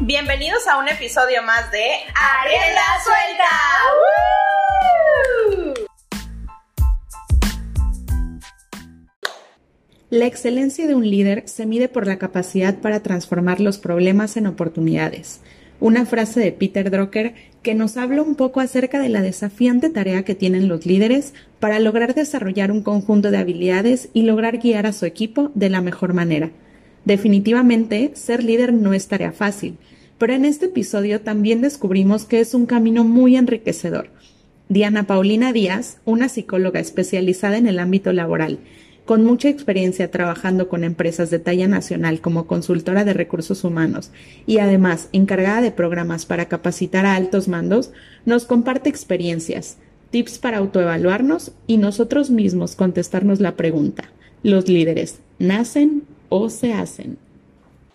Bienvenidos a un episodio más de Ariela Suelta. La excelencia de un líder se mide por la capacidad para transformar los problemas en oportunidades. Una frase de Peter Drucker que nos habla un poco acerca de la desafiante tarea que tienen los líderes para lograr desarrollar un conjunto de habilidades y lograr guiar a su equipo de la mejor manera. Definitivamente, ser líder no es tarea fácil, pero en este episodio también descubrimos que es un camino muy enriquecedor. Diana Paulina Díaz, una psicóloga especializada en el ámbito laboral, con mucha experiencia trabajando con empresas de talla nacional como consultora de recursos humanos y además encargada de programas para capacitar a altos mandos, nos comparte experiencias, tips para autoevaluarnos y nosotros mismos contestarnos la pregunta, ¿los líderes nacen o se hacen?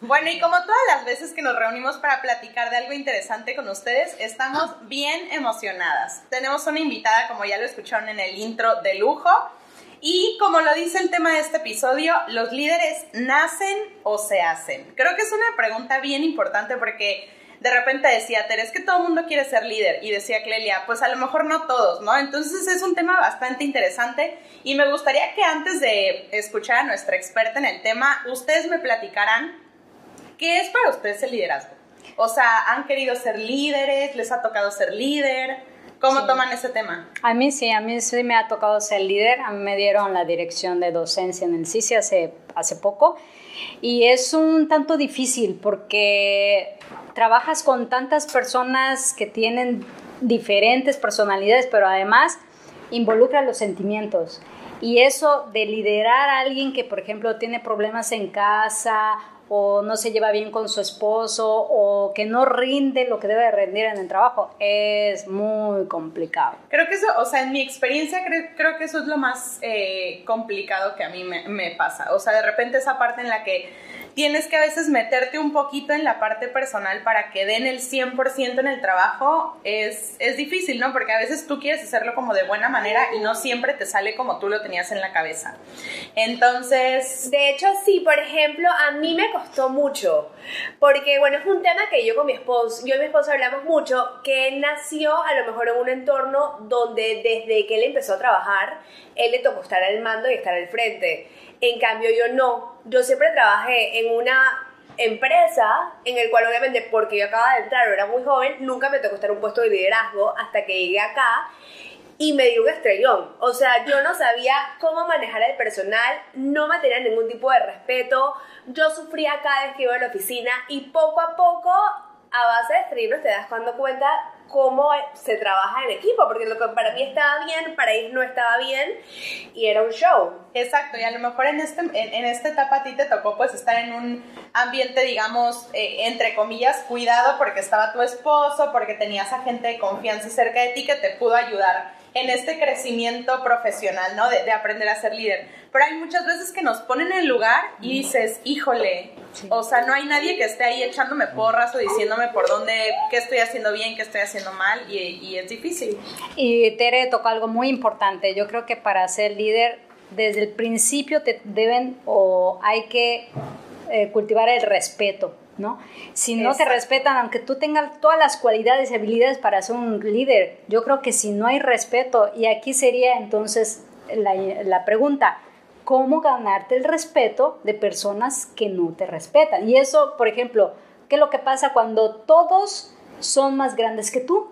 Bueno, y como todas las veces que nos reunimos para platicar de algo interesante con ustedes, estamos bien emocionadas. Tenemos una invitada, como ya lo escucharon en el intro, de lujo. Y como lo dice el tema de este episodio, ¿los líderes nacen o se hacen? Creo que es una pregunta bien importante porque de repente decía Tere, es que todo el mundo quiere ser líder. Y decía Clelia, pues a lo mejor no todos, ¿no? Entonces es un tema bastante interesante y me gustaría que antes de escuchar a nuestra experta en el tema, ustedes me platicaran qué es para ustedes el liderazgo. O sea, ¿han querido ser líderes? ¿Les ha tocado ser líder? ¿Cómo toman ese tema? A mí sí, a mí sí me ha tocado ser líder. A mí me dieron la dirección de docencia en el CICI hace, hace poco. Y es un tanto difícil porque trabajas con tantas personas que tienen diferentes personalidades, pero además involucra los sentimientos. Y eso de liderar a alguien que, por ejemplo, tiene problemas en casa o no se lleva bien con su esposo o que no rinde lo que debe rendir en el trabajo, es muy complicado. Creo que eso, o sea, en mi experiencia creo, creo que eso es lo más eh, complicado que a mí me, me pasa. O sea, de repente esa parte en la que tienes que a veces meterte un poquito en la parte personal para que den el 100% en el trabajo, es, es difícil, ¿no? Porque a veces tú quieres hacerlo como de buena manera y no siempre te sale como tú lo tenías en la cabeza. Entonces... De hecho, sí, por ejemplo, a mí me costó mucho, porque bueno, es un tema que yo con mi esposo, yo y mi esposo hablamos mucho, que él nació a lo mejor en un entorno donde desde que él empezó a trabajar, él le tocó estar al mando y estar al frente. En cambio, yo no. Yo siempre trabajé en una empresa en el cual obviamente porque yo acababa de entrar, era muy joven, nunca me tocó estar en un puesto de liderazgo hasta que llegué acá y me dio un estrellón. O sea, yo no sabía cómo manejar el personal, no me tenía ningún tipo de respeto, yo sufría cada vez que iba a la oficina y poco a poco, a base de escribirlos, te das cuando cuenta cómo se trabaja en equipo, porque lo que para mí estaba bien, para ellos no estaba bien, y era un show. Exacto, y a lo mejor en, este, en, esta etapa a ti te tocó pues estar en un ambiente, digamos, eh, entre comillas, cuidado, porque estaba tu esposo, porque tenías a gente de confianza cerca de ti que te pudo ayudar en este crecimiento profesional, ¿no? De, de, aprender a ser líder. Pero hay muchas veces que nos ponen en el lugar y dices, híjole, o sea, no hay nadie que esté ahí echándome porras o diciéndome por dónde, qué estoy haciendo bien, qué estoy haciendo mal, y, y es difícil. Y Tere tocó algo muy importante. Yo creo que para ser líder, desde el principio te deben o hay que eh, cultivar el respeto ¿no? Si no te respetan, aunque tú tengas todas las cualidades y habilidades para ser un líder, yo creo que si no hay respeto, y aquí sería entonces la, la pregunta, ¿cómo ganarte el respeto de personas que no te respetan? Y eso, por ejemplo, ¿qué es lo que pasa cuando todos son más grandes que tú?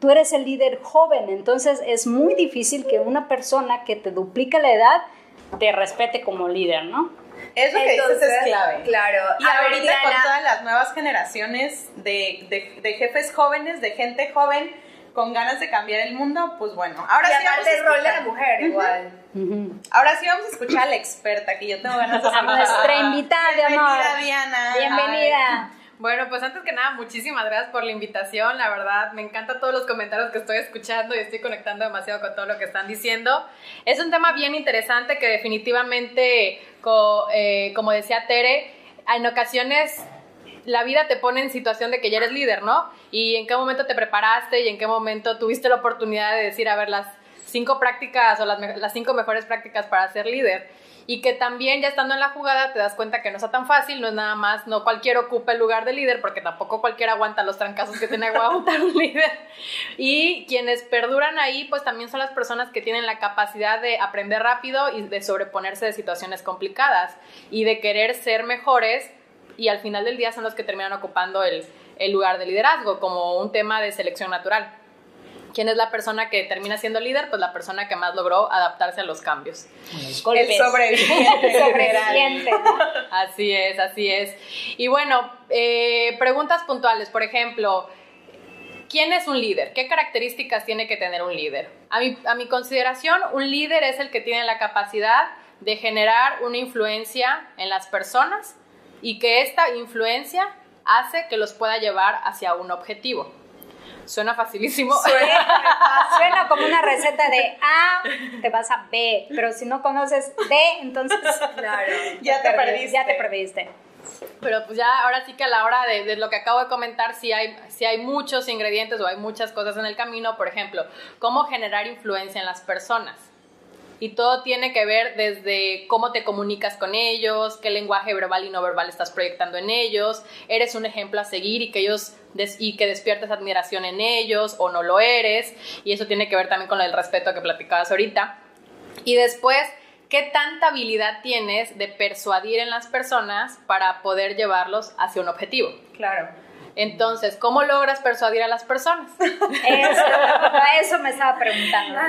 Tú eres el líder joven, entonces es muy difícil que una persona que te duplica la edad te respete como líder, ¿no? Eso que dices es clave. Claro. Y ahorita con todas las nuevas generaciones de, de, de, jefes jóvenes, de gente joven con ganas de cambiar el mundo, pues bueno. Ahora y sí aparte el rol de la mujer uh -huh. igual. Uh -huh. Ahora sí vamos a escuchar a la experta, que yo tengo ganas de A nuestra invitada, de amor. Bienvenida, Diana. Bienvenida. Ay. Bueno, pues antes que nada, muchísimas gracias por la invitación. La verdad, me encantan todos los comentarios que estoy escuchando y estoy conectando demasiado con todo lo que están diciendo. Es un tema bien interesante que definitivamente, eh, como decía Tere, en ocasiones la vida te pone en situación de que ya eres líder, ¿no? Y en qué momento te preparaste y en qué momento tuviste la oportunidad de decir, a ver, las cinco prácticas o las cinco mejores prácticas para ser líder y que también ya estando en la jugada te das cuenta que no está tan fácil, no es nada más, no cualquiera ocupa el lugar de líder, porque tampoco cualquiera aguanta los trancazos que tiene que aguantar un líder. Y quienes perduran ahí, pues también son las personas que tienen la capacidad de aprender rápido y de sobreponerse de situaciones complicadas y de querer ser mejores y al final del día son los que terminan ocupando el, el lugar de liderazgo como un tema de selección natural. ¿Quién es la persona que termina siendo líder? Pues la persona que más logró adaptarse a los cambios. El sobreviviente. Así es, así es. Y bueno, eh, preguntas puntuales. Por ejemplo, ¿quién es un líder? ¿Qué características tiene que tener un líder? A mi, a mi consideración, un líder es el que tiene la capacidad de generar una influencia en las personas y que esta influencia hace que los pueda llevar hacia un objetivo. Suena facilísimo. Suena como una receta de A, te vas a B, pero si no conoces D, entonces Claro. Ya te perdiste. Ya te perdiste. Pero pues ya ahora sí que a la hora de, de lo que acabo de comentar, sí hay, sí hay muchos ingredientes o hay muchas cosas en el camino. Por ejemplo, cómo generar influencia en las personas. Y todo tiene que ver desde cómo te comunicas con ellos, qué lenguaje verbal y no verbal estás proyectando en ellos, eres un ejemplo a seguir y que ellos y que despiertes admiración en ellos o no lo eres. Y eso tiene que ver también con el respeto que platicabas ahorita. Y después, ¿qué tanta habilidad tienes de persuadir en las personas para poder llevarlos hacia un objetivo? Claro. Entonces, ¿cómo logras persuadir a las personas? Eso, a eso me estaba preguntando.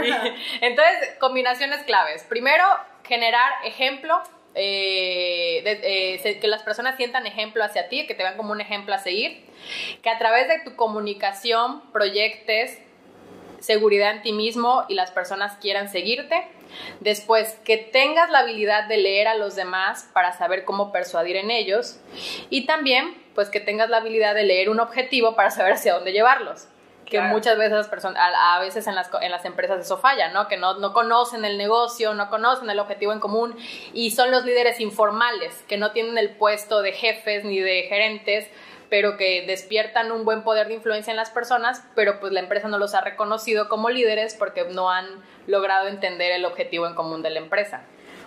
Entonces, combinaciones claves. Primero, generar ejemplo, eh, de- eh, que las personas sientan ejemplo hacia ti, que te vean como un ejemplo a seguir, que a través de tu comunicación proyectes seguridad en ti mismo y las personas quieran seguirte. Después, que tengas la habilidad de leer a los demás para saber cómo persuadir en ellos. Y también, pues que tengas la habilidad de leer un objetivo para saber hacia dónde llevarlos. Que muchas veces las personas, a, a veces en las, en las empresas eso falla, ¿no? Que no, no conocen el negocio, no conocen el objetivo en común y son los líderes informales, que no tienen el puesto de jefes ni de gerentes, pero que despiertan un buen poder de influencia en las personas, pero pues la empresa no los ha reconocido como líderes porque no han logrado entender el objetivo en común de la empresa.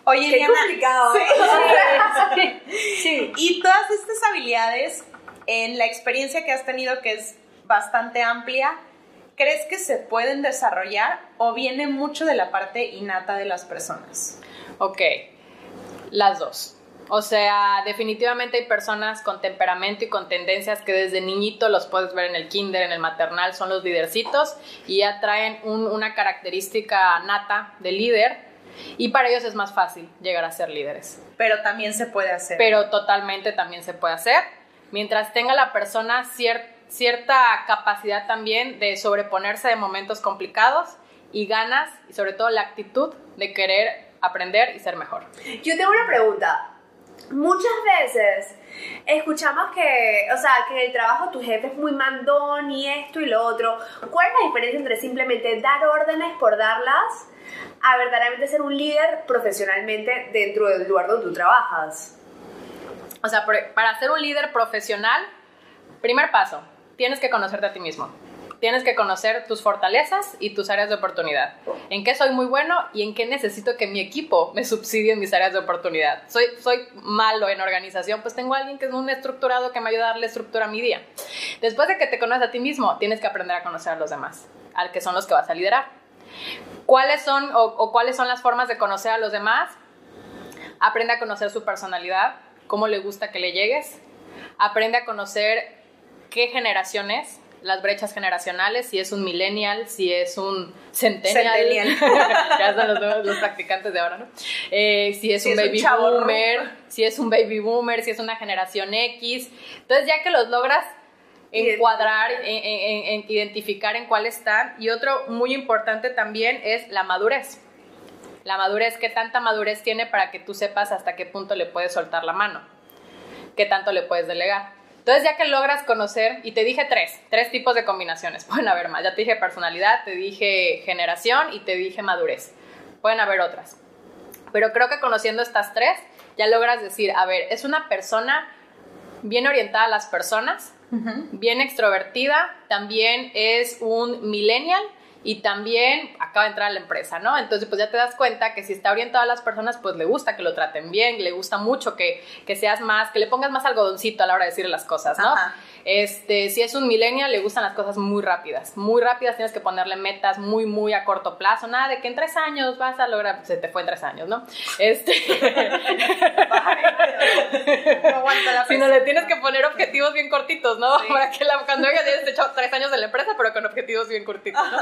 Oye, Qué Eliana, complicado. sí. Sí. Y todas estas habilidades, en la experiencia que has tenido, que es bastante amplia, ¿crees que se pueden desarrollar o viene mucho de la parte innata de las personas? Ok, las dos. O sea, definitivamente hay personas con temperamento y con tendencias que desde niñito los puedes ver en el kinder, en el maternal, son los lidercitos y ya traen un- una característica nata de líder y para ellos es más fácil llegar a ser líderes. Pero también se puede hacer. Pero totalmente también se puede hacer mientras tenga la persona cier- cierta capacidad también de sobreponerse de momentos complicados y ganas y sobre todo la actitud de querer aprender y ser mejor. Yo tengo una pregunta. Muchas veces escuchamos que, o sea, que en el trabajo tu jefe es muy mandón y esto y lo otro. ¿Cuál es la diferencia entre simplemente dar órdenes por darlas a verdaderamente ser un líder profesionalmente dentro del lugar donde tú trabajas? O sea, para ser un líder profesional, primer paso, tienes que conocerte a ti mismo. Tienes que conocer tus fortalezas y tus áreas de oportunidad. En qué soy muy bueno y en qué necesito que mi equipo me subsidie en mis áreas de oportunidad. Soy, soy malo en organización, pues tengo a alguien que es un estructurado que me ayuda a darle estructura a mi día. Después de que te conoces a ti mismo, tienes que aprender a conocer a los demás, al que son los que vas a liderar. ¿Cuáles son o, o cuáles son las formas de conocer a los demás? Aprende a conocer su personalidad, cómo le gusta que le llegues. Aprende a conocer qué generación es, las brechas generacionales, si es un millennial, si es un centennial. Centennial. ya son los, nuevos- los practicantes de ahora, ¿no? Eh, si es Si un es un baby chavorruco. boomer, si es un baby boomer, si es una generación X. Entonces, ya que los logras encuadrar, en- en- en- identificar en cuál están. Y otro muy importante también es la madurez. La madurez, qué tanta madurez tiene para que tú sepas hasta qué punto le puedes soltar la mano, qué tanto le puedes delegar. Entonces, ya que logras conocer, y te dije tres, tres tipos de combinaciones, pueden haber más. Ya te dije personalidad, te dije generación y te dije madurez. Pueden haber otras. Pero creo que conociendo estas tres, ya logras decir, a ver, es una persona bien orientada a las personas, bien extrovertida, también es un millennial y también acaba de entrar a la empresa, ¿no? Entonces, pues ya te das cuenta que si está orientado a las personas, pues le gusta que lo traten bien, le gusta mucho que, que seas más, que le pongas más algodoncito a la hora de decirle las cosas, ¿no? Ajá. Este, si es un millennial, le gustan las cosas muy rápidas. Muy rápidas, tienes que ponerle metas muy, muy a corto plazo. Nada de que en tres años vas a lograr. Se te fue en tres años, ¿no? Este. No aguanta la Sino le tienes que poner objetivos bien cortitos, ¿no? Para que la, cuando ya hayas hecho tres años en la empresa, pero con objetivos bien cortitos, ¿no?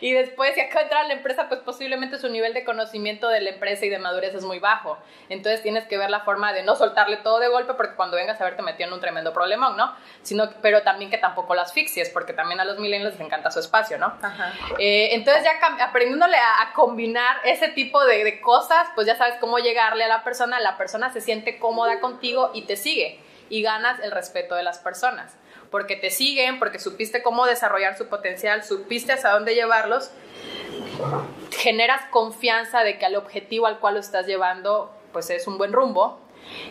Y después, si acaba de entrar a la empresa, pues posiblemente su nivel de conocimiento de la empresa y de madurez es muy bajo. Entonces tienes que ver la forma de no soltarle todo de golpe, porque cuando vengas a verte metido en un tremendo problemón, ¿no? Sino, pero también que tampoco las asfixies, porque también a los millennials les encanta su espacio, ¿no? Ajá. Eh, entonces ya aprendiéndole a, a combinar ese tipo de, de cosas, pues ya sabes cómo llegarle a la persona, la persona se siente cómoda contigo y te sigue y ganas el respeto de las personas, porque te siguen, porque supiste cómo desarrollar su potencial, supiste hacia dónde llevarlos, generas confianza de que al objetivo al cual lo estás llevando pues es un buen rumbo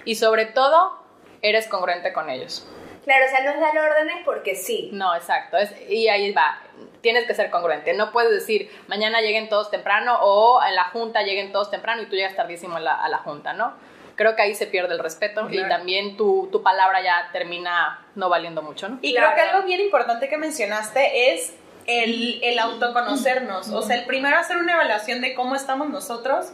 y sobre todo eres congruente con ellos. Claro, o sea, no es dar órdenes porque sí. No, exacto. Es, y ahí va. Tienes que ser congruente. No puedes decir mañana lleguen todos temprano o en la junta lleguen todos temprano y tú llegas tardísimo a la, a la junta, ¿no? Creo que ahí se pierde el respeto y Claro. también tu, tu palabra ya termina no valiendo mucho, ¿no? Y Claro. creo que algo bien importante que mencionaste es el, el autoconocernos. O sea, el primero hacer una evaluación de cómo estamos nosotros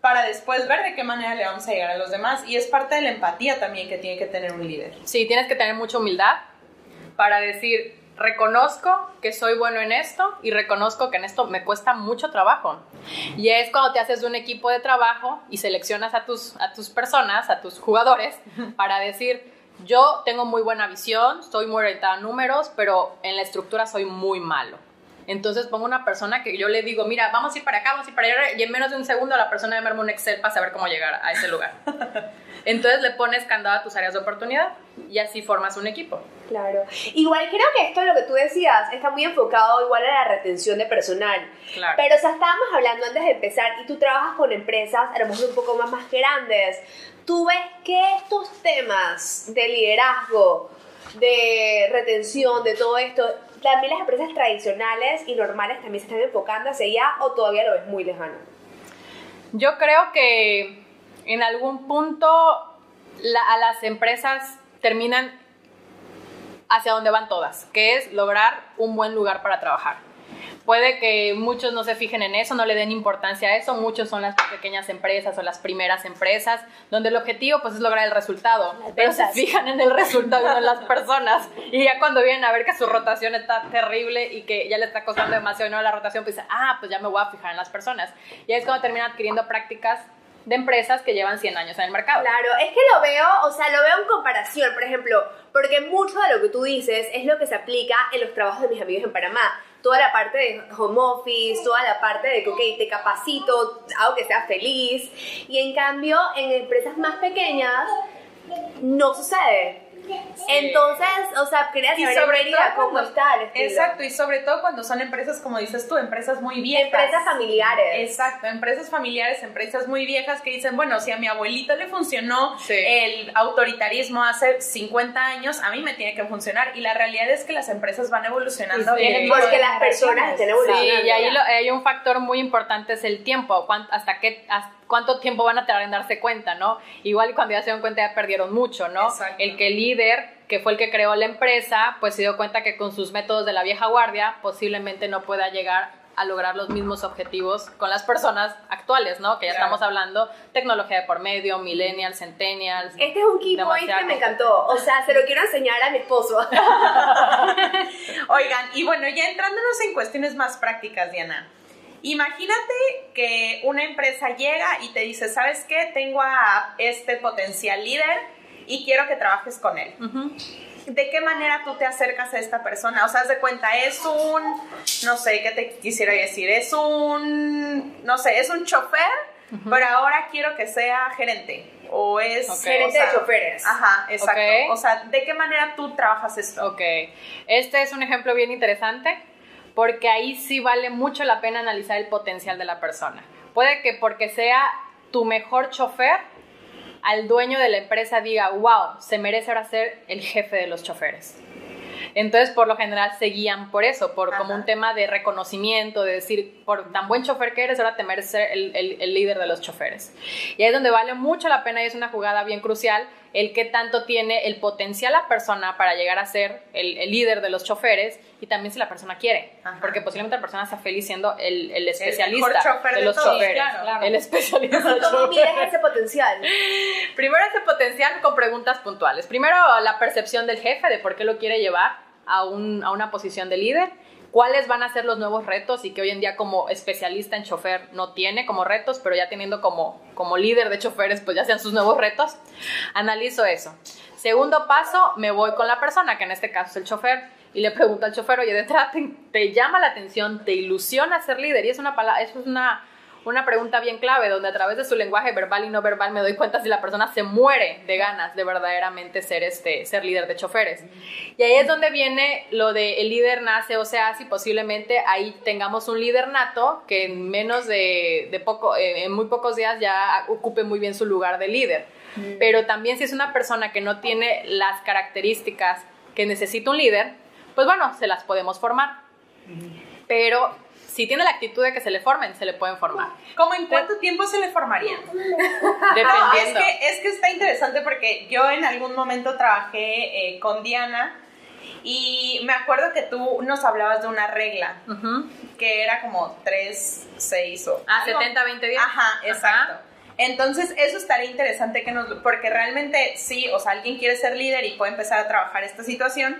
para después ver de qué manera le vamos a llegar a los demás. Y es parte de la empatía también que tiene que tener un líder. Sí, tienes que tener mucha humildad para decir, reconozco que soy bueno en esto y reconozco que en esto me cuesta mucho trabajo. Y es cuando te haces un equipo de trabajo y seleccionas a tus, a tus personas, a tus jugadores, para decir, yo tengo muy buena visión, soy muy orientada a números, pero en la estructura soy muy malo. Entonces pongo una persona que yo le digo, mira, vamos a ir para acá, vamos a ir para allá, y en menos de un segundo la persona me arma un Excel para saber cómo llegar a ese lugar. Entonces le pones candado a tus áreas de oportunidad y así formas un equipo. Claro. Igual creo que esto, lo que tú decías, está muy enfocado igual a la retención de personal. Claro. Pero, o sea, estábamos hablando antes de empezar y tú trabajas con empresas, a lo mejor un poco más, más grandes. Tú ves que estos temas de liderazgo, de retención, de todo esto, también las empresas tradicionales y normales también se están enfocando hacia allá o todavía lo ves muy lejano. Yo creo que en algún punto la- a las empresas terminan hacia donde van todas, que es lograr un buen lugar para trabajar. Puede que muchos no se fijen en eso, no le den importancia a eso, muchos son las pequeñas empresas o las primeras empresas, donde el objetivo pues es lograr el resultado, Las pero se fijan en el resultado no en las personas. Y ya cuando vienen a ver que su rotación está terrible y que ya le está costando demasiado y no la rotación, pues ah, pues ya me voy a fijar en las personas. Y ahí es cuando terminan adquiriendo prácticas de empresas que llevan 100 años en el mercado. Claro, es que lo veo, o sea, lo veo en comparación, por ejemplo, porque mucho de lo que tú dices es lo que se aplica en los trabajos de mis amigos en Panamá. Toda la parte de home office, toda la parte de que, ok, te capacito, hago que seas feliz. Y en cambio, en empresas más pequeñas, no sucede. Entonces, o sea, quería Y saber, sobre Mérida, todo cómo cuando- está el estilo. Exacto, y sobre todo cuando son empresas, como dices tú, empresas muy viejas. Empresas familiares. Exacto, empresas familiares, empresas muy viejas que dicen, bueno, si a mi abuelito le funcionó Sí. el autoritarismo hace 50 años, a mí me tiene que funcionar. Y la realidad es que las empresas van evolucionando. Sí, vienen Porque las personas estén evolucionando. Sí, y ahí lo- hay un factor muy importante, es el tiempo, hasta qué, hasta cuánto tiempo van a tardar en darse cuenta, ¿no? Igual y cuando ya se dieron cuenta ya perdieron mucho, ¿no? Exacto. El que el líder, que fue el que creó la empresa, pues se dio cuenta que con sus métodos de la vieja guardia posiblemente no pueda llegar a lograr los mismos objetivos con las personas actuales, ¿no? Que ya Claro. estamos hablando tecnología de por medio, millennials, centennials. Este es un key point que me encantó. O sea, se lo quiero enseñar a mi esposo. Oigan, y bueno, ya entrándonos en cuestiones más prácticas, Diana. Imagínate que una empresa llega y te dice, ¿sabes qué? Tengo a este potencial líder y quiero que trabajes con él. Ujú. ¿De qué manera tú te acercas a esta persona? O sea, haz de cuenta, es un, no sé, ¿qué te quisiera decir? Es un, no sé, es un chofer, pero ahora quiero que sea gerente. O es... Ok. Gerente o sea, de choferes. Ajá, exacto. Ok. O sea, ¿de qué manera tú trabajas esto? Ok, este es un ejemplo bien interesante porque ahí sí vale mucho la pena analizar el potencial de la persona. Puede que porque sea tu mejor chofer, al dueño de la empresa diga, wow, se merece ahora ser el jefe de los choferes. Entonces, por lo general, se guían por eso, por como un tema de reconocimiento, de decir, por tan buen chofer que eres, ahora te mereces ser el, el- el líder de los choferes. Y ahí es donde vale mucho la pena y es una jugada bien crucial el que tanto tiene el potencial la persona para llegar a ser el, el líder de los choferes y también si la persona quiere, Ajá. porque posiblemente la persona sea feliz siendo el, especialista chofer de de los todos, choferes, claro. Claro. el especialista de ¿Cómo mides ese potencial? Primero ese potencial con preguntas puntuales. Primero la percepción del jefe de por qué lo quiere llevar a, un- a una posición de líder. ¿Cuáles van a ser los nuevos retos y que hoy en día como especialista en chofer no tiene como retos, pero ya teniendo como, como líder de choferes, pues ya sean sus nuevos retos? Analizo eso. Segundo paso, me voy con la persona, que en este caso es el chofer, y le pregunto al chofer, oye, de entrada te, llama la atención, te ilusiona ser líder, y es una, pala- eso es una, una pregunta bien clave, donde a través de su lenguaje verbal y no verbal me doy cuenta si la persona se muere de ganas de verdaderamente ser, este, ser líder de choferes. Y ahí es donde viene lo de el líder nace o se hace y posiblemente ahí tengamos un líder nato que en menos de, de poco, eh, en muy pocos días ya ocupe muy bien su lugar de líder. Pero también si es una persona que no tiene las características que necesita un líder, pues bueno, se las podemos formar. Pero si tiene la actitud de que se le formen, se le pueden formar. ¿Cómo en cuánto tiempo se le formarían? No, Dependiendo. es que, es que está interesante porque yo en algún momento trabajé eh, con Diana y me acuerdo que tú nos hablabas de una regla que era como 3, 6 o... Ah, algo. 70, 20 días. Ajá, exacto. Entonces, eso estaría interesante que nos... Porque realmente sí, o sea, alguien quiere ser líder y puede empezar a trabajar esta situación,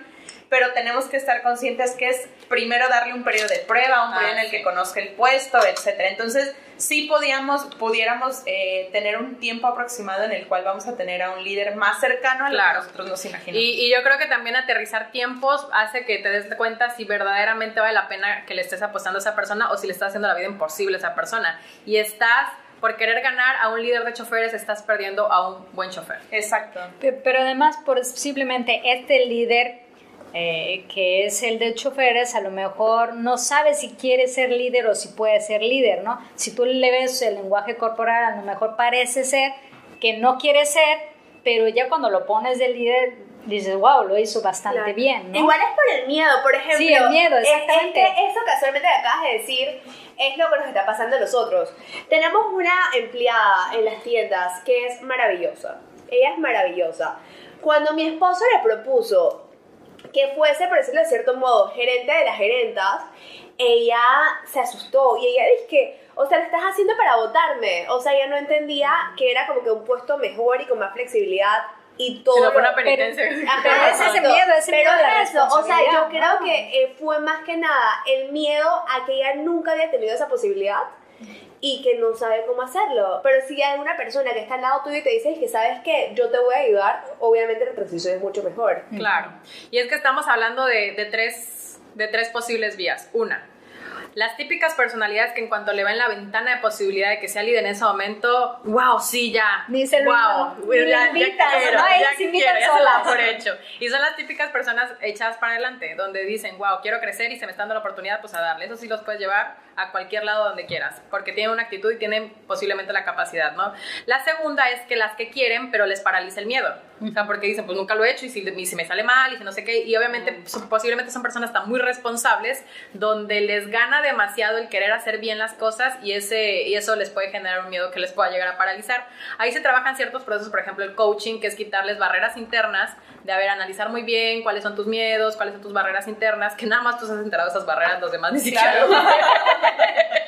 pero tenemos que estar conscientes que es primero darle un periodo de prueba, un Ah, periodo en el sí. que conozca el puesto, etcétera. Entonces, sí podíamos, pudiéramos eh, tener un tiempo aproximado en el cual vamos a tener a un líder más cercano a lo Claro. que nosotros nos imaginamos. Y, y yo creo que también aterrizar tiempos hace que te des cuenta si verdaderamente vale la pena que le estés apostando a esa persona o si le estás haciendo la vida imposible a esa persona. Y estás, por querer ganar a un líder de choferes, estás perdiendo a un buen chofer. Exacto. Pe- Pero además, por simplemente este líder eh, que es el de choferes, a lo mejor no sabe si quiere ser líder o si puede ser líder, ¿no? Si tú le ves el lenguaje corporal, a lo mejor parece ser que no quiere ser, pero ya cuando lo pones de líder, dices, wow, lo hizo bastante Claro. bien, ¿no? Igual es por el miedo, por ejemplo. Sí, el miedo, es- es exactamente. que eso casualmente que acabas de decir es lo que nos está pasando a nosotros. Tenemos una empleada en las tiendas que es maravillosa. Ella es maravillosa. Cuando mi esposo le propuso que fuese, por decirlo de cierto modo, gerente de las gerentas, ella se asustó y ella dice que, o sea, lo estás haciendo para votarme. O sea, ella no entendía que era como que un puesto mejor y con más flexibilidad y todo. Fue lo- una penitencia. Ajá, ese exacto. miedo, ese Pero miedo a eso, o sea, yo creo que eh, fue más que nada el miedo a que ella nunca había tenido esa posibilidad y que no sabe cómo hacerlo. Pero si hay una persona que está al lado tuyo y te dice que sabes que yo te voy a ayudar, obviamente la transición es mucho mejor. Claro. Y es que estamos hablando de, de tres, de tres posibles vías. Una, las típicas personalidades que en cuanto le ven la ventana de posibilidad de que sea líder en ese momento, wow, sí, ya. Ni se lo- wow, ni ya, ya invitas, quiero, ¿no? ya invitan quiero, ya se solas. por hecho. Y son las típicas personas echadas para adelante, donde dicen, wow, quiero crecer y se me está dando la oportunidad, pues a darle. Eso sí los puedes llevar a cualquier lado donde quieras, porque tienen una actitud y tienen posiblemente la capacidad, ¿no? La segunda es que las que quieren, pero les paraliza el miedo. O sea, porque dicen, pues nunca lo he hecho y si, y si me sale mal y si no sé qué. Y obviamente, son- posiblemente son personas tan muy responsables donde les gana demasiado el querer hacer bien las cosas y, ese, y eso les puede generar un miedo que les pueda llegar a paralizar. Ahí se trabajan ciertos procesos, por ejemplo, el coaching, que es quitarles barreras internas, de, a ver, analizar muy bien cuáles son tus miedos, cuáles son tus barreras internas, que nada más tú has enterado esas barreras, los demás ni siquiera. saben.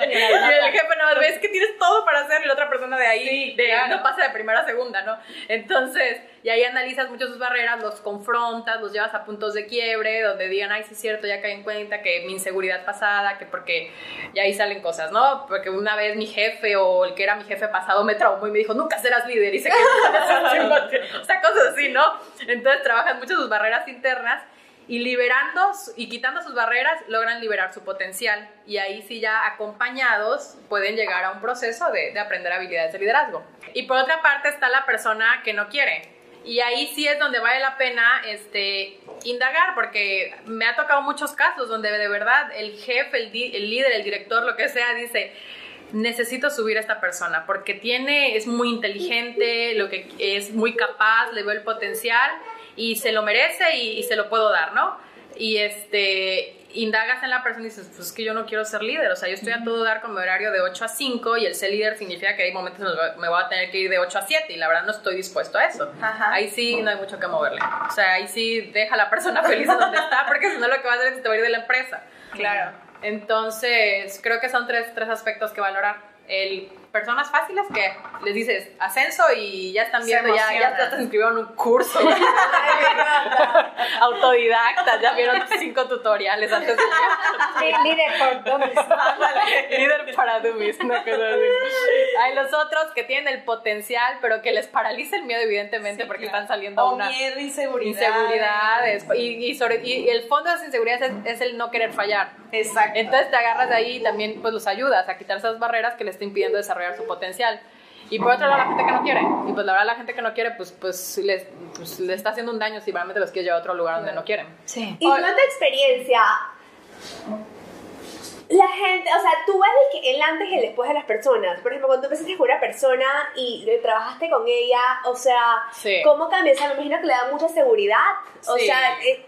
y el jefe no ves que tienes todo para hacer y la otra persona de ahí Sí, de, claro. no pasa de primera a segunda, ¿no? Entonces, y ahí analizas mucho sus barreras, los confrontas, los llevas a puntos de quiebre, donde digan, ay, sí es cierto, ya caí en cuenta que mi inseguridad pasada, que porque, y ahí salen cosas, ¿no? Porque una vez mi jefe o el que era mi jefe pasado me traumó y me dijo, nunca serás líder, y se quedó o sea, cosas así, ¿no? Entonces trabajan mucho sus barreras internas y liberando y quitando sus barreras logran liberar su potencial y ahí sí ya acompañados pueden llegar a un proceso de, de aprender habilidades de liderazgo. Y por otra parte está la persona que no quiere y ahí sí es donde vale la pena este, indagar porque me ha tocado muchos casos donde de verdad el jefe, el líder, el director, lo que sea, dice necesito subir a esta persona porque tiene, es muy inteligente, lo que es muy capaz, le veo el potencial y se lo merece y, y se lo puedo dar, ¿no? y este indagas en la persona y dices, pues es que yo no quiero ser líder, o sea, yo estoy a todo dar con mi horario de 8 a 5 y el ser líder significa que hay momentos en los que me voy a tener que ir de 8 a 7 y la verdad no estoy dispuesto a eso. Ajá. Ahí sí no hay mucho que moverle. O sea, ahí sí deja a la persona feliz donde está porque si no lo que va a hacer es que te va a ir de la empresa. Claro. Entonces, creo que son tres, tres aspectos que valorar. El personas fáciles que les dices ascenso y ya están viendo, ya, ya se inscribieron un curso. Autodidactas, ya vieron cinco tutoriales antes de Sí, líder por dummies. Líder para dummies, una cosa así. Hay los otros que tienen el potencial, pero que les paraliza el miedo, evidentemente, Sí, porque claro. están saliendo a O una miedo, inseguridad. inseguridades. Y, y, sobre, y el fondo de las inseguridades es, es el no querer fallar. Exacto. Entonces te agarras de ahí y también pues los ayudas a quitar esas barreras que les está impidiendo desarrollar su potencial. Y por otro lado, la gente que no quiere. Y pues la verdad, la gente que no quiere, pues, pues, les, pues le está haciendo un daño si realmente los quieres llevar a otro lugar donde no quieren. Sí. Y en tu experiencia, la gente, o sea, tú ves el, que- el antes y el después de las personas. Por ejemplo, cuando tú empezaste con una persona y trabajaste con ella, o sea, Sí. ¿cómo cambia? O sea, me imagino que le da mucha seguridad. O Sí. sea, eh,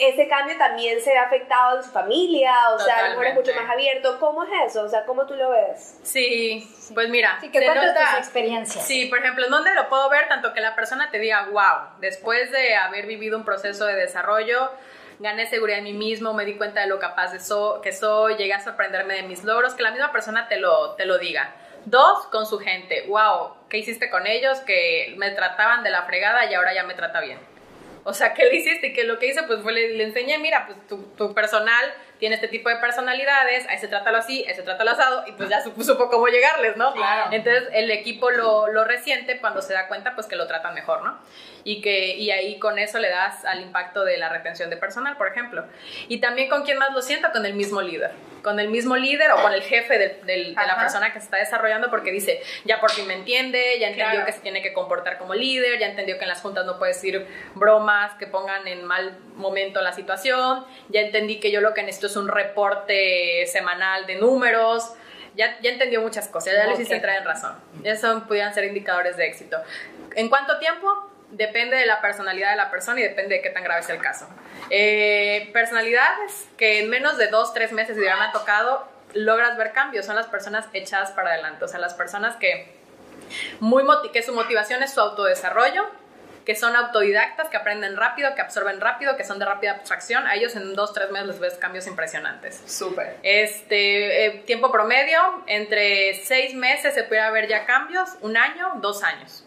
ese cambio también se ve afectado en su familia, o sea, a lo mejor es mucho más abierto. ¿Cómo es eso? O sea, ¿cómo tú lo ves? Sí, pues mira, Sí, cuentes nota- tus experiencias. Sí, por ejemplo, ¿en dónde lo puedo ver? Tanto que la persona te diga, wow, después de haber vivido un proceso de desarrollo, gané seguridad en mí mismo, me di cuenta de lo capaz de so- que soy, llegué a sorprenderme de mis logros, que la misma persona te lo, te lo diga. Dos, con su gente, wow, ¿qué hiciste con ellos? Que me trataban de la fregada y ahora ya me trata bien. O sea, ¿qué le hiciste? Y que lo que hice, pues fue le, le enseñé, mira, pues tu, tu personal tiene este tipo de personalidades, a ese trátalo así, a ese trátalo asado, y pues ya supo, supo cómo llegarles, ¿no? Claro. Entonces el equipo lo, lo resiente cuando se da cuenta, pues que lo tratan mejor, ¿no? Y, que, y ahí con eso le das al impacto de la retención de personal, por ejemplo. Y también con quién más lo siento, con el mismo líder. Con el mismo líder o con el jefe del- del- de la persona que se está desarrollando porque dice, ya por fin me entiende, ya entendió Claro. que se tiene que comportar como líder, ya entendió que en las juntas no puede decir bromas que pongan en mal momento la situación, ya entendí que yo lo que necesito es un reporte semanal de números, ya, ya entendió muchas cosas, ya le hiciste Ok. entrar en razón. Esos pudieran ser indicadores de éxito. ¿En cuánto tiempo? Depende de la personalidad de la persona y depende de qué tan grave sea el caso. Eh, personalidades que en menos de dos, tres meses, si ya me ha tocado, logras ver cambios, son las personas echadas para adelante, o sea, las personas que muy que su motivación es su autodesarrollo, que son autodidactas, que aprenden rápido, que absorben rápido, que son de rápida abstracción. A ellos en dos, tres meses les ves cambios impresionantes. Súper. Este eh, tiempo promedio, entre seis meses se puede ver ya cambios, un año, dos años.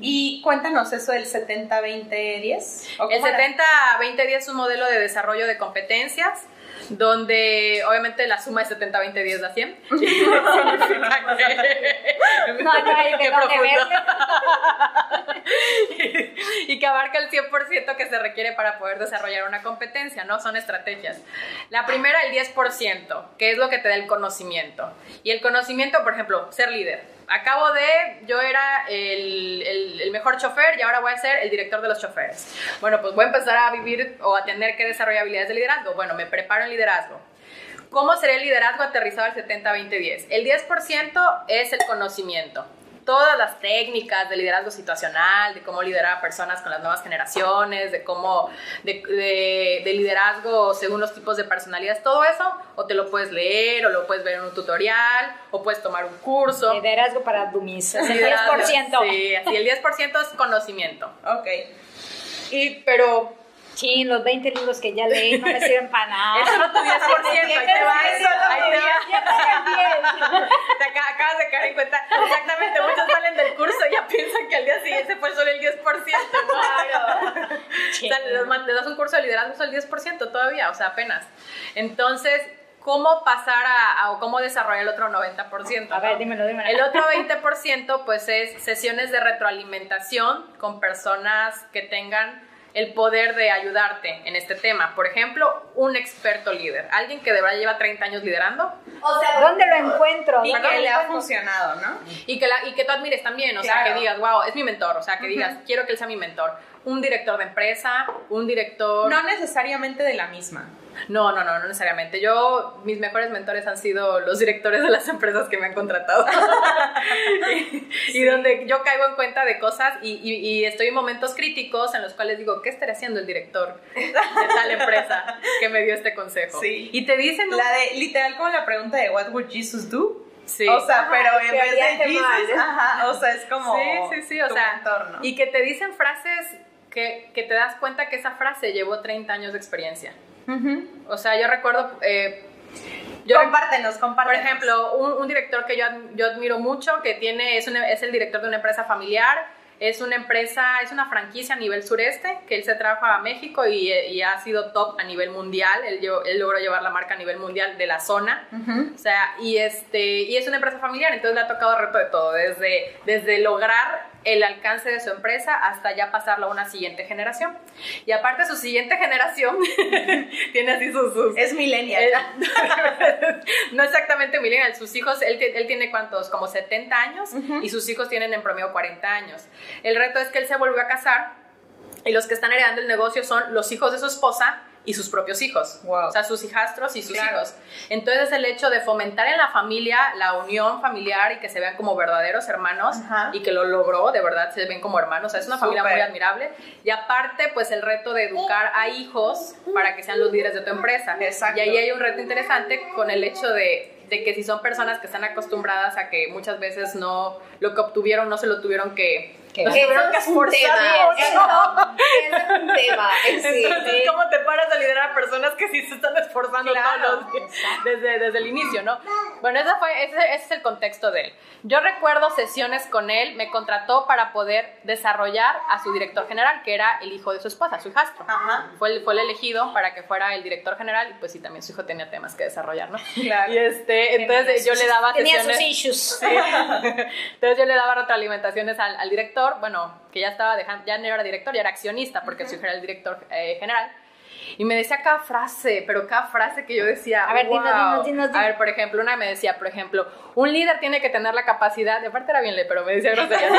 Y cuéntanos eso del 70-20-10. ¿o El cómo era? 70-20-10 es un modelo de desarrollo de competencias donde obviamente la suma de 70-20-10 da 100. Significa que- No, no que profundo. y que abarca el 100% que se requiere para poder desarrollar una competencia, ¿no? Son estrategias. La primera, el 10%, que es lo que te da el conocimiento. Y el conocimiento, por ejemplo, ser líder. Acabo de, yo era el, el- mejor chofer y ahora voy a ser el director de los choferes. Bueno, pues voy a empezar a vivir o a tener que desarrollar habilidades de liderazgo. Bueno, me preparo en liderazgo. ¿Cómo sería el liderazgo aterrizado al 70-20-10? El 10% es el conocimiento. Todas las técnicas de liderazgo situacional, de cómo liderar a personas con las nuevas generaciones, de cómo, de, de- de liderazgo según los tipos de personalidades, todo eso, o te lo puedes leer, o lo puedes ver en un tutorial, o puedes tomar un curso. Liderazgo para dummies. Es el Liderazgo, 10%. Sí, así, el 10% es conocimiento. Ok. Y, pero Chin, los 20 libros que ya leí no me sirven para nada. es solo tu 10%, ahí te va, ahí te acabas de caer en cuenta. Exactamente, muchos salen del curso y ya piensan que al día siguiente fue solo el 10%. Claro. O sea, les, das un curso de liderazgo, es el 10% todavía, o sea, apenas. Entonces, ¿cómo pasar a, a- o cómo desarrollar el otro 90%? A ver, no? dímelo, dímelo. El otro 20% pues es sesiones de retroalimentación con personas que tengan el poder de ayudarte en este tema. Por ejemplo, un experto líder, alguien que de verdad lleva 30 años liderando O sea, ¿Dónde lo encuentro? Y Perdón, que le ha funcionado, ¿no? y que, la, y que tú admires también, o sea, que digas, wow, es mi mentor, o sea, que digas, quiero que él sea mi mentor. un director de empresa, un director... No necesariamente de la misma. No, no, no, no necesariamente. Yo, mis mejores mentores han sido los directores de las empresas que me han contratado. y, donde yo caigo en cuenta de cosas y, y, estoy en momentos críticos en los cuales digo, ¿qué estaría haciendo el director de tal empresa que me dio este consejo? Sí. Y te dicen... La de, literal, como la pregunta de What would Jesus do? Sí. O sea, pero en vez de Jesus, ajá, o sea, es como sí, sí, sí, o sea, entorno. Y que te dicen frases que, que te das cuenta que esa frase llevó 30 años de experiencia. O sea, yo recuerdo... Eh, yo compártenos, compártenos. Por ejemplo, un, director que yo, yo, admiro mucho, que tiene, es, es el director de una empresa familiar, es una empresa, es una franquicia a nivel sureste, que él se trajo a México y, y ha sido top a nivel mundial. Él, él, logró llevar la marca a nivel mundial de la zona. O sea, y, este, y es una empresa familiar, entonces le ha tocado reto de todo, desde, desde lograr el alcance de su empresa hasta ya pasarlo a una siguiente generación. Y aparte su siguiente generación tiene así sus... es millennial. no exactamente millennial, sus hijos, él, él tiene cuántos, como 70 años y sus hijos tienen en promedio 40 años. El reto es que él se volvió a casar y los que están heredando el negocio son los hijos de su esposa y sus propios hijos, o sea, sus hijastros y sus hijos. Entonces el hecho de fomentar en la familia la unión familiar y que se vean como verdaderos hermanos y que lo logró, de verdad se ven como hermanos, o sea, es una familia muy admirable. Y aparte, pues el reto de educar a hijos para que sean los líderes de tu empresa. Exacto. Y ahí hay un reto interesante con el hecho de de que si son personas que están acostumbradas a que muchas veces no lo que obtuvieron no se lo tuvieron que que tuvieron que esforzar. es un tema. Entonces, ¿cómo te paras a liderar a personas que sí se están esforzando todos desde, desde el inicio, no? Bueno, ese, fue, ese, es el contexto de él. Yo recuerdo sesiones con él, me contrató para poder desarrollar a su director general, que era el hijo de su esposa, su hijastro. Fue, el, fue el elegido para que fuera el director general y pues sí, también su hijo tenía temas que desarrollar, ¿no? Claro. Y este, entonces yo le daba sesiones... Tenía sus issues. Entonces yo le daba retroalimentaciones al, al director bueno, que ya estaba dejando, ya no era director, ya era accionista, porque su hijo era el director eh, general. Y me decía cada frase, pero cada frase que yo decía. A ver, wow. dinos, dinos, A ver, por ejemplo, una me decía, por ejemplo, un líder tiene que tener la capacidad. De parte era bien le, pero me decía grosería.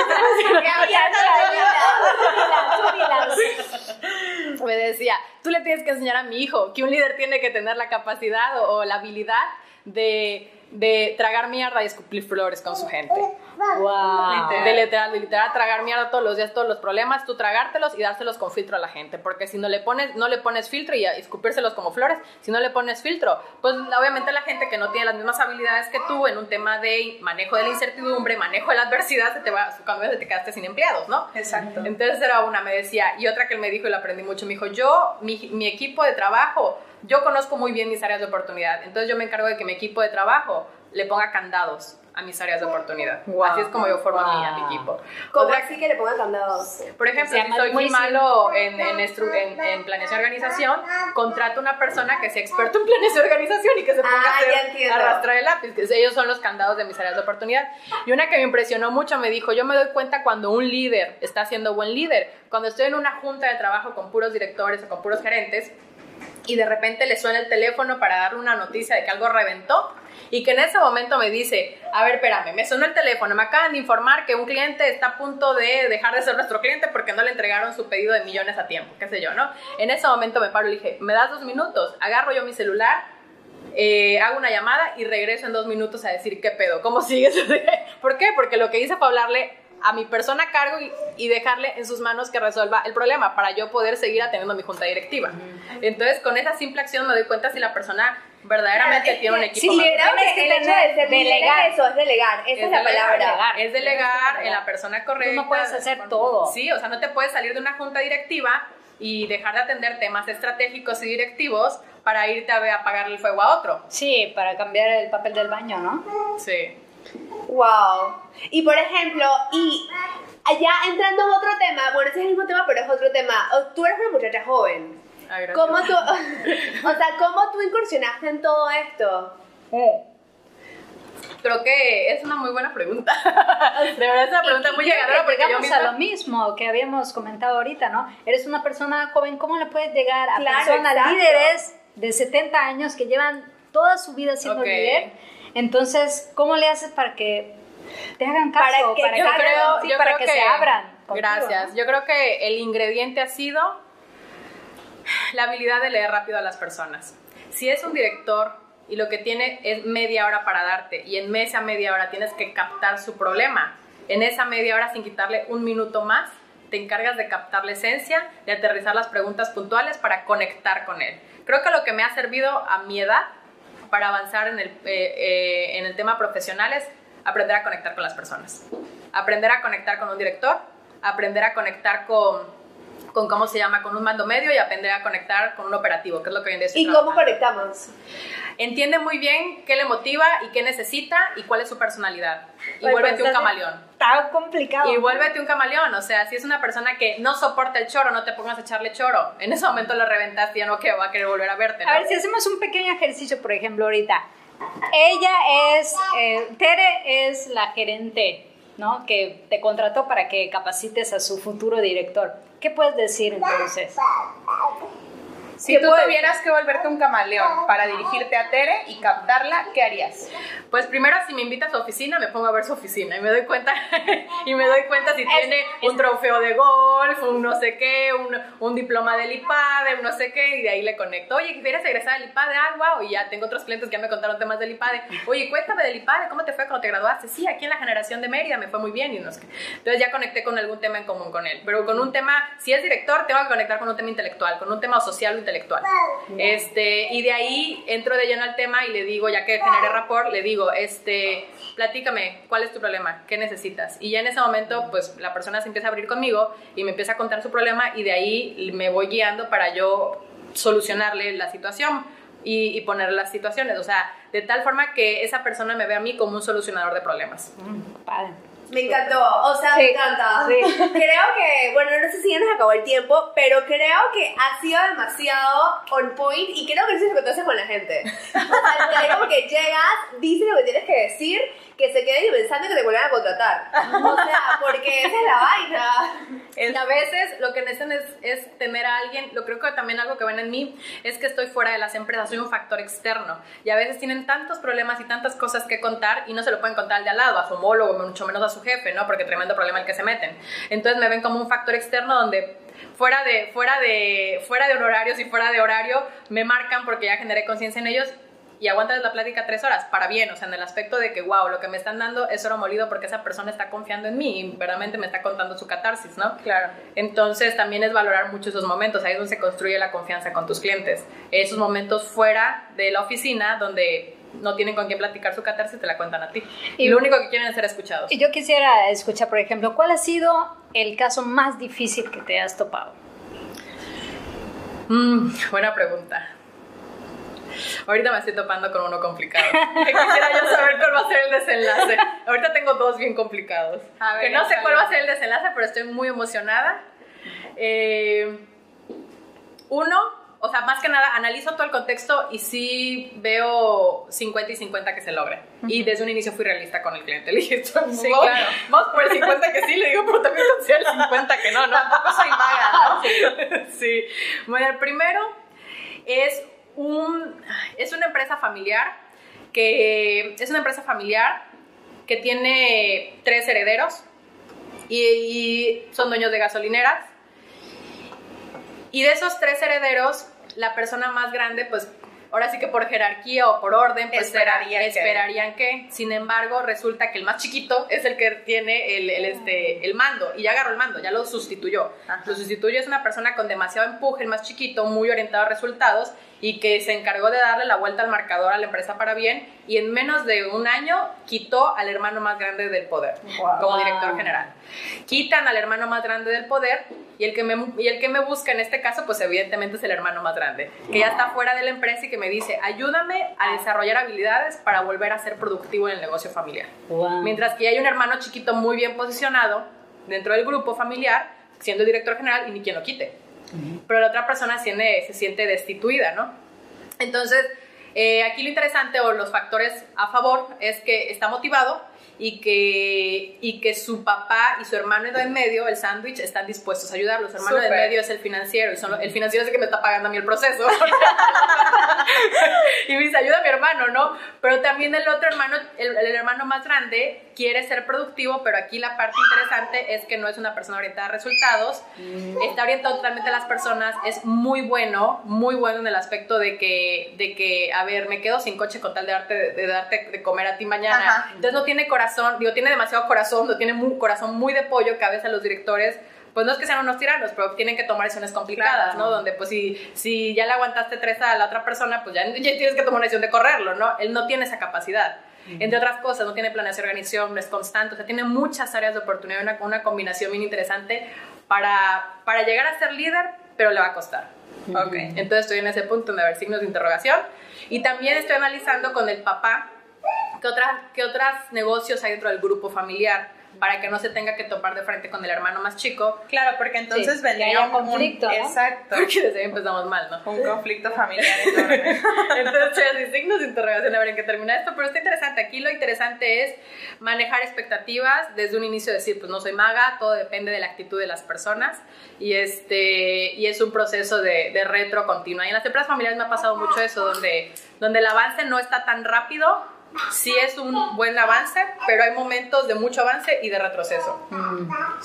me decía, tú le tienes que enseñar a mi hijo que un líder tiene que tener la capacidad o la habilidad de de tragar mierda y escupir flores con su gente. Wow. De literal, de literal tragar mierda todos los días, todos los problemas, tú tragártelos y dárselos con filtro a la gente. Porque si no le pones, no le pones filtro y escupírselos como flores, si no le pones filtro, pues obviamente la gente que no tiene las mismas habilidades que tú en un tema de manejo de la incertidumbre, manejo de la adversidad, se te va, cuando te quedaste sin empleados, ¿no? Exacto. Entonces era una, me decía, y otra que él me dijo y lo aprendí mucho, me dijo, yo, mi, mi equipo de trabajo, yo conozco muy bien mis áreas de oportunidad, entonces yo me encargo de que mi equipo de trabajo le ponga candados a mis áreas de oportunidad. Así es como yo formo a, mí, a mi equipo. ¿Cómo así que le ponga candados? Por ejemplo, si soy muy malo en, en, en, planeación y organización, contrato una persona que sea experto en planeación y organización y que se ponga ah, a, hacer, arrastrar el lápiz. Que ellos son los candados de mis áreas de oportunidad. Y una que me impresionó mucho me dijo, yo me doy cuenta cuando un líder está siendo buen líder. Cuando estoy en una junta de trabajo con puros directores o con puros gerentes, y de repente le suena el teléfono para darle una noticia de que algo reventó y que en ese momento me dice, a ver, espérame, me sonó el teléfono, me acaban de informar que un cliente está a punto de dejar de ser nuestro cliente porque no le entregaron su pedido de millones a tiempo, qué sé yo, ¿no? En ese momento me paro y dije, ¿me das dos minutos? Agarro yo mi celular, eh, hago una llamada y regreso en dos minutos a decir, ¿qué pedo? ¿Cómo sigues? ¿Por qué? Porque lo que hice fue hablarle a mi persona a cargo y, dejarle en sus manos que resuelva el problema para yo poder seguir atendiendo mi junta directiva. Entonces, con esa simple acción me doy cuenta si la persona verdaderamente tiene un equipo. Sí, el hecho de delegar. Eso es delegar, esa es, la palabra. Es delegar en la persona correcta. Tú no puedes hacer todo. Sí, o sea, no te puedes salir de una junta directiva y dejar de atender temas estratégicos y directivos para irte a apagar el fuego a otro. Sí, para cambiar el papel del baño, ¿no? Sí. Wow. Y por ejemplo, y allá entrando en otro tema, bueno, ese es el mismo tema, pero es otro tema. Tú eres una muchacha joven. ¿Cómo tú, o sea, ¿cómo tú incursionaste en todo esto? Creo que es una muy buena pregunta. De verdad es una pregunta muy llegadora porque llegamos a lo mismo que habíamos comentado ahorita, ¿no? Eres una persona joven, ¿cómo le puedes llegar a personas líderes de 70 años que llevan toda su vida siendo líder? Entonces, ¿cómo le haces para que te hagan caso? Para que, para que, se abran. Gracias. Yo creo que el ingrediente ha sido la habilidad de leer rápido a las personas. Si es un director y lo que tiene es media hora para darte y en esa media hora tienes que captar su problema, en esa media hora sin quitarle un minuto más, te encargas de captar la esencia, de aterrizar las preguntas puntuales para conectar con él. Creo que lo que me ha servido a mi edad para avanzar en el, eh, eh, en el tema profesional es aprender a conectar con las personas. Aprender a conectar con un director, aprender a conectar con, con cómo se llama, con un mando medio y aprender a conectar con un operativo, que es lo que hoy en día ¿Y cómo conectamos? Entiende muy bien qué le motiva y qué necesita y cuál es su personalidad. Y Oye, vuélvete pero un camaleón. Está complicado. Y vuélvete un camaleón, o sea, si es una persona que no soporta el choro, no te pongas a echarle choro. En ese momento lo reventaste y ya no que va a querer volver a verte, ¿no? A ver, si hacemos un pequeño ejercicio, por ejemplo, ahorita. Ella es, eh, Tere es la gerente, ¿no? Que te contrató para que capacites a su futuro director. ¿Qué puedes decir entonces? Si tú tuvieras que volverte un camaleón para dirigirte a Tere y captarla, ¿qué harías? Pues primero si me invita a su oficina, me pongo a ver su oficina y me doy cuenta y me doy cuenta si tiene un trofeo de golf, un no sé qué, un, un diploma del IPADE, un no sé qué, y de ahí le conecto. Oye, ¿quieres egresar al IPADE? Ah, wow, y ya tengo otros clientes que ya me contaron temas del IPADE. Oye, cuéntame del IPADE, ¿cómo te fue cuando te graduaste? Sí, aquí en la generación de Mérida me fue muy bien y no sé qué. Entonces ya conecté con algún tema en común con él, pero con un tema, si es director, tengo que conectar con un tema intelectual, con un tema social o intelectual. Este, y de ahí entro de lleno al tema y le digo, ya que generé rapport, le digo, este, platícame, ¿cuál es tu problema? ¿Qué necesitas? Y ya en ese momento, pues la persona se empieza a abrir conmigo y me empieza a contar su problema y de ahí me voy guiando para yo solucionarle la situación. Y, y poner las situaciones, o sea, de tal forma que esa persona me ve a mí como un solucionador de problemas. Padre. Me encantó, o sea, me Sí, encanta. sí. Creo que, bueno, no sé si ya nos acabó el tiempo, pero creo que ha sido demasiado on point y creo que eso es lo que tú haces con la gente. O sea, como que llegas, dices lo que tienes que decir, que se queden pensando que te vuelvan a contratar. O sea, porque esa es la vaina. Y a veces lo que necesitan es, es tener a alguien, lo creo que también algo que ven en mí es que estoy fuera de las empresas, soy un factor externo y a veces tienen tantos problemas y tantas cosas que contar y no se lo pueden contar al de al lado, a su homólogo, mucho menos a su jefe, ¿no? Porque tremendo problema el que se meten. Entonces me ven como un factor externo donde fuera de, fuera de, fuera de honorarios y fuera de horario me marcan porque ya generé conciencia en ellos y aguantas la plática tres horas, para bien, o sea, en el aspecto de que, wow, lo que me están dando es oro molido porque esa persona está confiando en mí y verdaderamente me está contando su catarsis, ¿no? Claro. Entonces también es valorar mucho esos momentos, ahí es donde se construye la confianza con tus clientes. Esos momentos fuera de la oficina donde no tienen con quién platicar su catarsis, te la cuentan a ti. Y lo único que quieren es ser escuchados. Y yo quisiera escuchar, por ejemplo, ¿cuál ha sido el caso más difícil que te has topado? Mm, buena pregunta. Ahorita me estoy topando con uno complicado. Quisiera yo saber cuál va a ser el desenlace. Ahorita tengo dos bien complicados. A ver, que no sé cuál va a ser el desenlace, pero estoy muy emocionada. Eh, uno, o sea, más que nada, analizo todo el contexto y sí veo 50 y 50 que se logre. Y desde un inicio fui realista con el cliente. Le dije, esto Sí, vamos- claro. Vamos por el 50 que sí, le digo, pero también considero el 50 que no, ¿no? Tampoco soy vaga, ¿no? sí. Bueno, el primero es un es una empresa familiar que es una empresa familiar que tiene tres herederos y, y son dueños de gasolineras. Y de esos tres herederos, la persona más grande, pues ahora sí que por jerarquía o por orden, pues Esperaría era- que- esperarían que. Sin embargo, resulta que el más chiquito es el que tiene el, el, este, el mando y ya agarró el mando, ya lo sustituyó. Ajá. Lo sustituyó es una persona con demasiado empuje, el más chiquito, muy orientado a resultados y que se encargó de darle la vuelta al marcador a la empresa para bien y en menos de un año quitó al hermano más grande del poder Wow. como director general. Quitan al hermano más grande del poder y el, que me, y el que me busca en este caso, pues evidentemente es el hermano más grande, que ya está fuera de la empresa y que me dice, ayúdame a desarrollar habilidades para volver a ser productivo en el negocio familiar. Wow. Mientras que hay un hermano chiquito muy bien posicionado dentro del grupo familiar, siendo el director general y ni quien lo quite. Pero la otra persona se siente destituida, ¿no? Entonces, eh, aquí lo interesante o los factores a favor es que está motivado y que, y que su papá y su hermano de en medio, el sándwich, están dispuestos a ayudarlo. Su hermano de en medio es el financiero y son, el financiero es el que me está pagando a mí el proceso. y me dice, ayuda a mi hermano, ¿no? Pero también el otro hermano, el, el hermano más grande, quiere ser productivo, pero aquí la parte interesante es que no es una persona orientada a resultados, está orientado totalmente a las personas, es muy bueno, muy bueno en el aspecto de que, de que a ver, me quedo sin coche con tal de darte, de, darte de comer a ti mañana. Ajá. Entonces no tiene corazón, digo, tiene demasiado corazón, no tiene un corazón muy de pollo que a veces los directores pues no es que sean unos tiranos, pero tienen que tomar decisiones complicadas, Claro. ¿no? Donde pues si, si ya le aguantaste tres a la otra persona, pues ya, ya tienes que tomar una decisión de correrlo, ¿no? Él no tiene esa capacidad. Entre otras cosas, no tiene planeación de organización, no es constante, o sea, tiene muchas áreas de oportunidad, una, una combinación bien interesante para, para llegar a ser líder, pero le va a costar. Ok. Entonces estoy en ese punto de ver signos de interrogación. Y también estoy analizando con el papá qué otras, qué otros negocios hay dentro del grupo familiar para que no se tenga que topar de frente con el hermano más chico, Claro, porque entonces Sí, vendría un- conflicto, un, ¿no? Exacto. porque desde ahí empezamos mal, ¿no? Un conflicto familiar. Entonces, así, signos de interrogación a ver en qué termina esto, pero está interesante. Aquí lo interesante es manejar expectativas desde un inicio, decir, pues no soy maga, todo depende de la actitud de las personas y, este, y es un proceso de, de retro continua. Y en las empresas familiares me ha pasado mucho eso, donde, donde el avance no está tan rápido. Sí es un buen avance, pero hay momentos de mucho avance y de retroceso.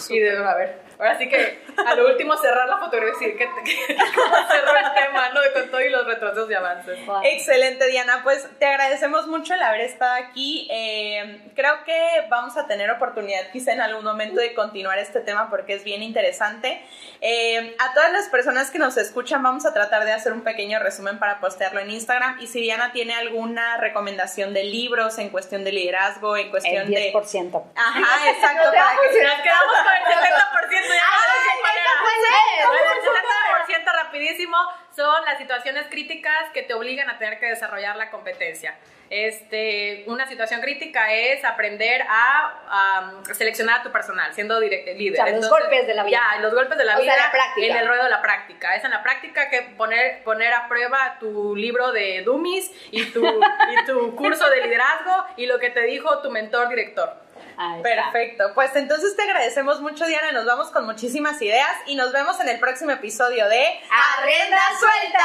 y de, a ver, ahora sí que a lo último cerrar la fotografía y decir que, que, cómo cerró el tema, ¿no? De con todo y los retrocesos y avances. Wow. Excelente, Diana. Pues te agradecemos mucho el haber estado aquí. Eh, creo que vamos a tener oportunidad quizá en algún momento de continuar este tema porque es bien interesante. Eh, a todas las personas que nos escuchan vamos a tratar de hacer un pequeño resumen para postearlo en Instagram. Y si Diana tiene alguna recomendación de libros en cuestión de liderazgo, en cuestión El de... 10%. Ajá, exacto. No para que-. Nos quedamos con el 70% ya. Ay, Bueno, el 70% rapidísimo son las situaciones críticas que te obligan a tener que desarrollar la competencia. Este, una situación crítica es aprender a, seleccionar a tu personal, siendo líder. O sea, los golpes de la vida. Ya, los golpes de la O sea, vida la práctica. en el ruedo de la práctica. Es en la práctica que poner, poner a prueba tu libro de dummies y tu, y tu curso de liderazgo y lo que te dijo tu mentor director. Ahí está. Perfecto, pues entonces te agradecemos mucho Diana, nos vamos con muchísimas ideas y nos vemos en el próximo episodio de ¡Arrienda suelta!